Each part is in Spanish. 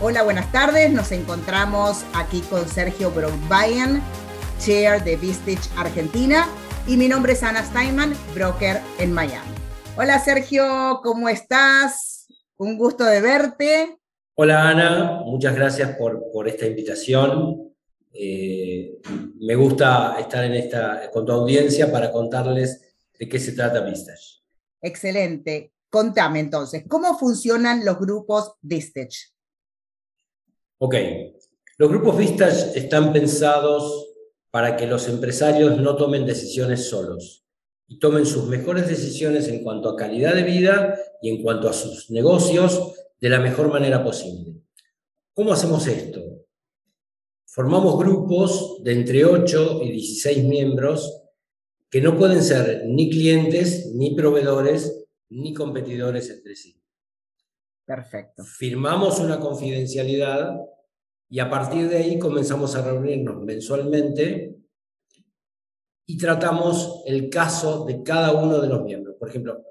Hola, buenas tardes. Nos encontramos aquí con Sergio Brockbayen, Chair de Vistage Argentina. Y mi nombre es Ana Steinman, broker en Miami. Hola Sergio, ¿cómo estás? Un gusto de verte. Hola Ana, muchas gracias por, por esta invitación. Eh, me gusta estar en esta, con tu audiencia para contarles de qué se trata Vistage. Excelente. Contame entonces, ¿cómo funcionan los grupos Vistage? Ok, los grupos Vistage están pensados para que los empresarios no tomen decisiones solos y tomen sus mejores decisiones en cuanto a calidad de vida y en cuanto a sus negocios de la mejor manera posible. ¿Cómo hacemos esto? Formamos grupos de entre 8 y 16 miembros que no pueden ser ni clientes, ni proveedores, ni competidores entre sí. Perfecto. Firmamos una confidencialidad y a partir de ahí comenzamos a reunirnos mensualmente y tratamos el caso de cada uno de los miembros. Por ejemplo,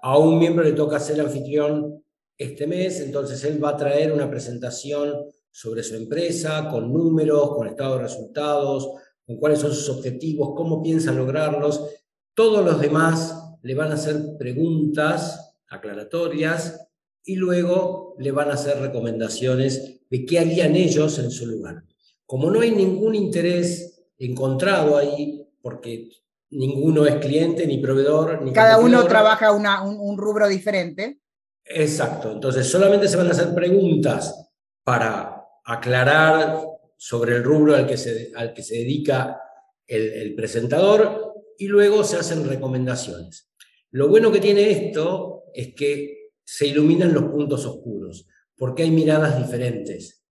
a un miembro le toca ser anfitrión este mes, entonces él va a traer una presentación sobre su empresa, con números, con estado de resultados, con cuáles son sus objetivos, cómo piensa lograrlos. Todos los demás le van a hacer preguntas aclaratorias y luego le van a hacer recomendaciones de qué harían ellos en su lugar. Como no hay ningún interés encontrado ahí, porque ninguno es cliente ni proveedor, ni cada uno trabaja una, un, rubro diferente. Exacto, entonces solamente se van a hacer preguntas para aclarar sobre el rubro al que se, al que se dedica el, el presentador y luego se hacen recomendaciones. Lo bueno que tiene esto es que se iluminan los puntos oscuros, porque hay miradas diferentes.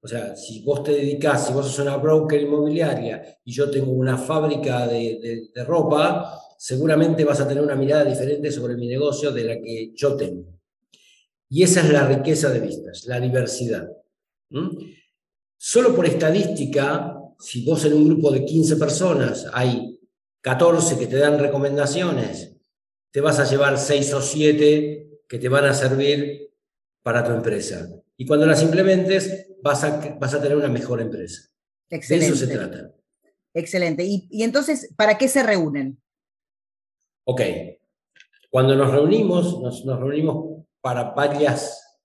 O sea, si vos te dedicás, si vos sos una broker inmobiliaria y yo tengo una fábrica de, ropa, seguramente vas a tener una mirada diferente sobre mi negocio de la que yo tengo. Y esa es la riqueza de vistas, la diversidad. Solo por estadística, si vos en un grupo de 15 personas hay 14 que te dan recomendaciones, te vas a llevar 6 o 7 que te van a servir para tu empresa. Y cuando las implementes, vas a, vas a tener una mejor empresa. Excelente. De eso se trata. Excelente. ¿Y, y entonces, para qué se reúnen? Ok. Cuando nos reunimos, nos, nos reunimos para varias,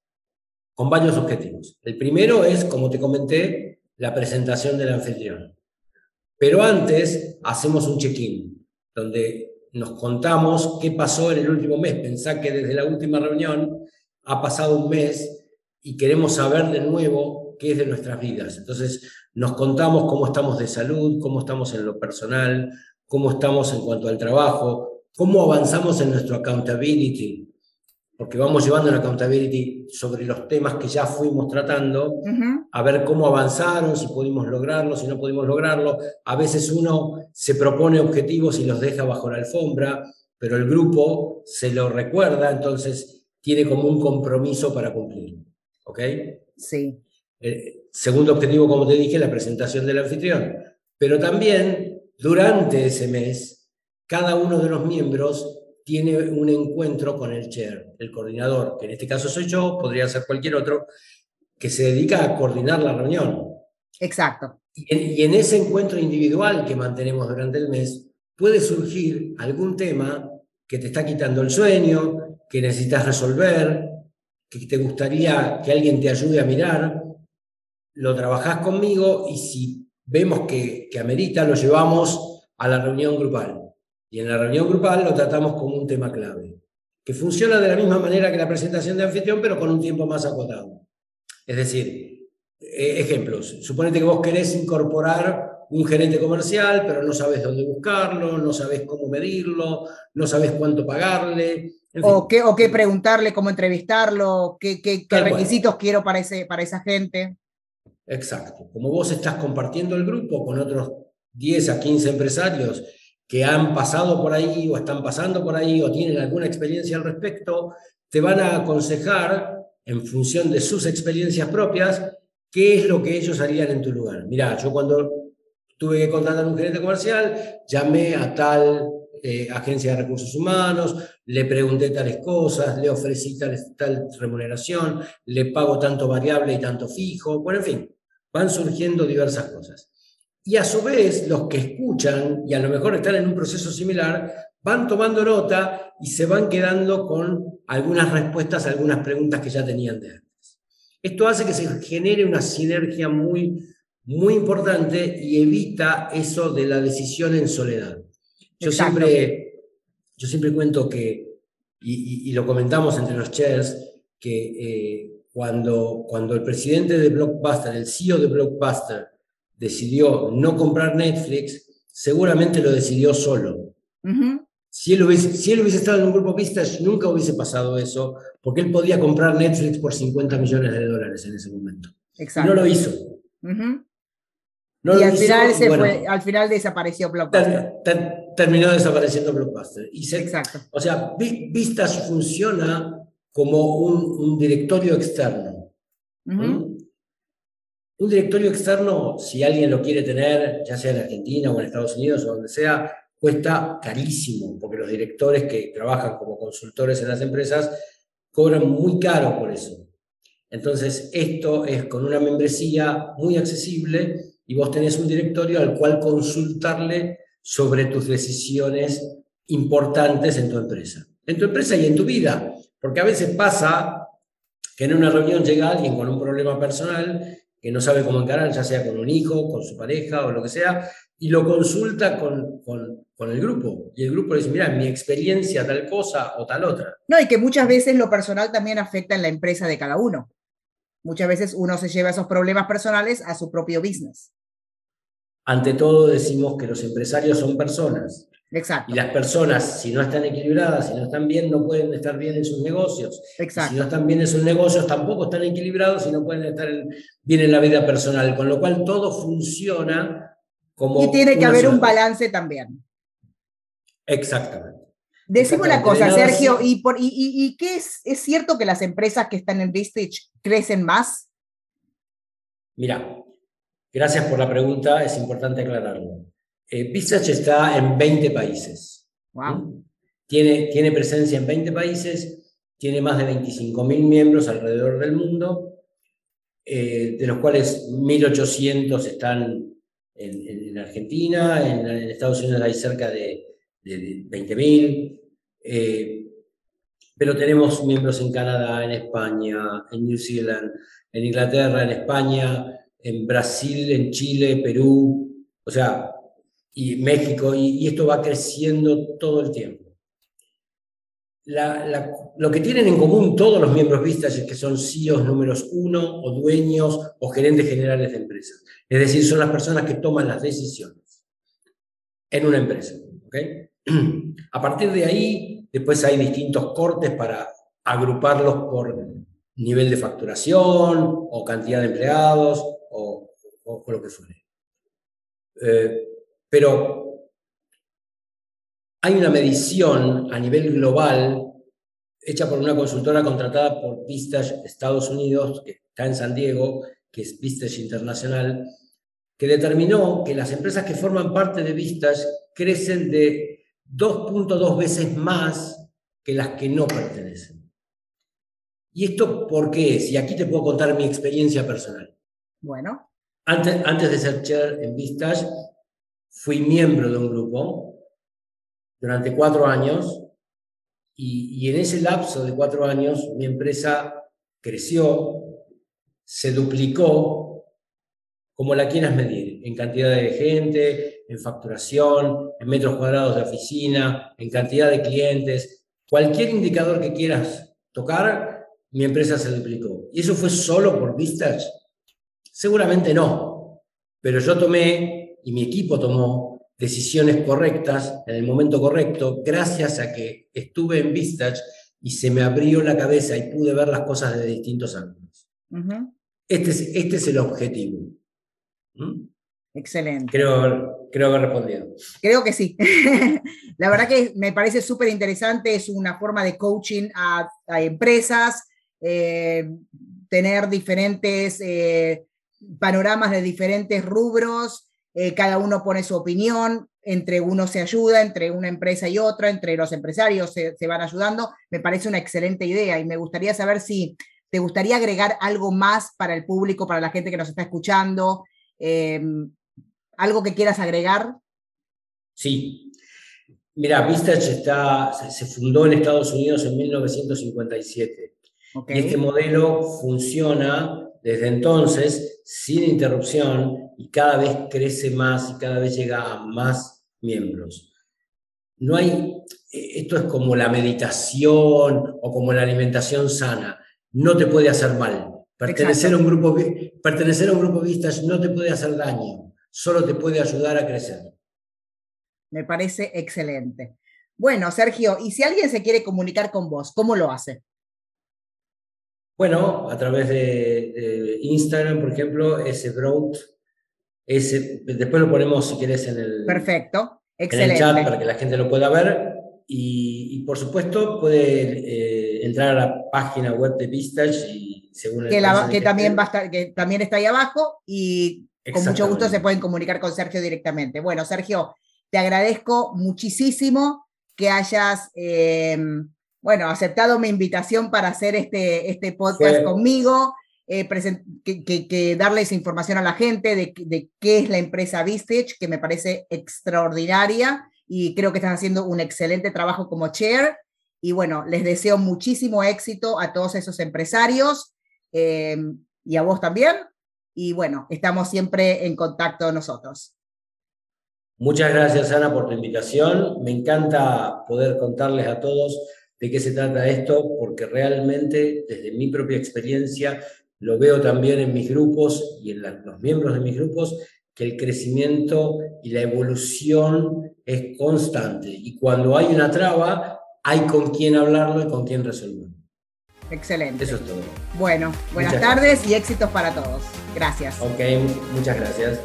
con varios objetivos. El primero es, como te comenté, la presentación del anfitrión. Pero antes hacemos un check-in, donde nos contamos qué pasó en el último mes. Pensá que desde la última reunión ha pasado un mes y queremos saber de nuevo qué es de nuestras vidas. Entonces, nos contamos cómo estamos de salud, cómo estamos en lo personal, cómo estamos en cuanto al trabajo, cómo avanzamos en nuestro accountability, porque vamos llevando la accountability sobre los temas que ya fuimos tratando, a ver cómo avanzaron, si pudimos lograrlo, si no pudimos lograrlo. A veces uno se propone objetivos y los deja bajo la alfombra, pero el grupo se lo recuerda, entonces tiene como un compromiso para cumplir. ¿Ok? Sí. Eh, segundo objetivo, como te dije, la presentación del anfitrión. Pero también, durante ese mes, cada uno de los miembros tiene un encuentro con el chair, el coordinador, que en este caso soy yo, podría ser cualquier otro, que se dedica a coordinar la reunión. Exacto. Y en, ese encuentro individual que mantenemos durante el mes, puede surgir algún tema que te está quitando el sueño, que necesitas resolver, que te gustaría que alguien te ayude a mirar, lo trabajás conmigo y si vemos que, que amerita, lo llevamos a la reunión grupal. Y en la reunión grupal lo tratamos como un tema clave, que funciona de la misma manera que la presentación de anfitrión, pero con un tiempo más acotado. Es decir, e, ejemplos, suponete que vos querés incorporar un gerente comercial, pero no sabes dónde buscarlo, no sabes cómo medirlo, no sabes cuánto pagarle. o, qué, o qué preguntarle, cómo entrevistarlo, qué, qué, qué requisitos quiero para, ese, para esa gente. Exacto. Como vos estás compartiendo el grupo con otros 10 a 15 empresarios que han pasado por ahí o están pasando por ahí o tienen alguna experiencia al respecto, te van a aconsejar en función de sus experiencias propias qué es lo que ellos harían en tu lugar. Mira, yo cuando tuve que contratar un gerente comercial, llamé a tal eh, agencia de recursos humanos, le pregunté tales cosas, le ofrecí tal remuneración, le pago tanto variable y tanto fijo, bueno, en fin, van surgiendo diversas cosas. Y a su vez, los que escuchan, y a lo mejor están en un proceso similar, van tomando nota y se van quedando con algunas respuestas a algunas preguntas que ya tenían de antes. Esto hace que se genere una sinergia muy, muy importante y evita eso de la decisión en soledad. Yo siempre, yo siempre cuento que, y, lo comentamos entre los chairs, que eh, cuando, cuando el presidente de Blockbuster, el CEO de Blockbuster, decidió no comprar Netflix, seguramente lo decidió solo. si, él hubiese, si él hubiese estado en un grupo Vistage, nunca hubiese pasado eso, porque él podía comprar Netflix por 50 millones de dólares en ese momento. Exacto. No lo hizo. y al, final se fue, al final desapareció Blockbuster. terminó desapareciendo Blockbuster. Y Exacto. O sea, Vistas funciona como un, directorio externo. Un directorio externo, si alguien lo quiere tener, ya sea en Argentina o en Estados Unidos o donde sea, cuesta carísimo, porque los directores que trabajan como consultores en las empresas cobran muy caro por eso. Entonces, esto es con una membresía muy accesible y vos tenés un directorio al cual consultarle sobre tus decisiones importantes en tu empresa. En tu empresa y en tu vida. Porque a veces pasa que en una reunión llega alguien con un problema personal que no sabe cómo encarar, ya sea con un hijo, con su pareja o lo que sea, y lo consulta con, con, con el grupo. Y el grupo le dice, mira, mi experiencia tal cosa o tal otra. No, y que muchas veces lo personal también afecta en la empresa de cada uno. Muchas veces uno se lleva esos problemas personales a su propio business. Ante todo decimos que los empresarios son personas Exacto. Y las personas, si no están equilibradas, si no están bien, no pueden estar bien en sus negocios. Exacto. Si no están bien en sus negocios, tampoco están equilibrados y no pueden estar bien en la vida personal. Con lo cual todo funciona como... Y tiene que haber un balance también. Exactamente. Decimos una cosa, Sergio, ¿y, por, y, qué es, es cierto que las empresas que están en Vistage crecen más? Mira, gracias por la pregunta, es importante aclararlo. Eh, está en 20 países. Tiene, tiene presencia en 20 países, tiene más de 25.000 miembros alrededor del mundo, eh, de los cuales 1.800 están en, Argentina, en, Estados Unidos hay cerca de, 20.000, eh, pero tenemos miembros en Canadá, en España, en New Zealand, en Inglaterra, en España, en Brasil, en Chile, Perú, o sea, y México, y, esto va creciendo todo el tiempo. lo que tienen en común todos los miembros vistas es que son CEOs números uno o dueños o gerentes generales de empresas. Es decir, son las personas que toman las decisiones en una empresa. A partir de ahí, después hay distintos cortes para agruparlos por nivel de facturación o cantidad de empleados o, lo que fuere. Eh, pero hay una medición a nivel global hecha por una consultora contratada por Vistage Estados Unidos, que está en San Diego, que es Vistage Internacional, que determinó que las empresas que forman parte de Vistage crecen de 2.2 veces más que las que no pertenecen. ¿Y esto por qué es? Y aquí te puedo contar mi experiencia personal. Bueno. Antes, antes de ser chair en Vistage, fui miembro de un grupo durante cuatro años y, en ese lapso de cuatro años mi empresa creció, se duplicó, como la quieras medir, en cantidad de gente, en facturación, en metros cuadrados de oficina, en cantidad de clientes, cualquier indicador que quieras tocar, mi empresa se duplicó. ¿Y eso fue solo por Vistage? Seguramente no, pero yo tomé y mi equipo tomó decisiones correctas en el momento correcto gracias a que estuve en Vistage y se me abrió la cabeza y pude ver las cosas de distintos ángulos. este, es, este es el objetivo. ¿Mm? Excelente. Creo, creo haber respondido. Creo que sí. la verdad que me parece súper interesante, es una forma de coaching a, empresas, eh, tener diferentes eh, panoramas de diferentes rubros, eh, cada uno pone su opinión, entre uno se ayuda, entre una empresa y otra, entre los empresarios se, van ayudando, me parece una excelente idea y me gustaría saber si te gustaría agregar algo más para el público, para la gente que nos está escuchando, em, algo que quieras agregar. Sí. Mira, Vistage está, se fundó en Estados Unidos en 1957. Y este modelo funciona desde entonces sin interrupción y cada vez crece más y cada vez llega a más miembros. No hay, esto es como la meditación o como la alimentación sana, no te puede hacer mal. Pertenecer a, un grupo, pertenecer a un grupo vistas no te puede hacer daño, solo te puede ayudar a crecer. Me parece excelente. Bueno, Sergio, y si alguien se quiere comunicar con vos, ¿cómo lo hace? Bueno, a través de, Instagram, por ejemplo, ese Broad, ese, después lo ponemos si quieres en el, Perfecto. Excelente. en el chat para que la gente lo pueda ver. Y, por supuesto puede eh, entrar a la página web de Vistage y según que, que también va a estar, que también está ahí abajo y con mucho gusto se pueden comunicar con Sergio directamente. Bueno, Sergio, te agradezco muchísimo que hayas eh, bueno, aceptado mi invitación para hacer este, este podcast conmigo, eh, que, darles información a la gente de, qué es la empresa Vistage, que me parece extraordinaria y creo que están haciendo un excelente trabajo como chair. Y bueno, les deseo muchísimo éxito a todos esos empresarios em, y a vos también. Y bueno, estamos siempre en contacto nosotros. Muchas gracias, Ana, por tu invitación. Me encanta poder contarles a todos de qué se trata esto, porque realmente desde mi propia experiencia lo veo también en mis grupos y en los miembros de mis grupos, que el crecimiento y la evolución es constante. Y cuando hay una traba, hay con quién hablarlo y con quién resolverlo. Excelente. Eso es todo. Bueno, buenas tardes y éxitos para todos. Gracias. Ok, muchas gracias.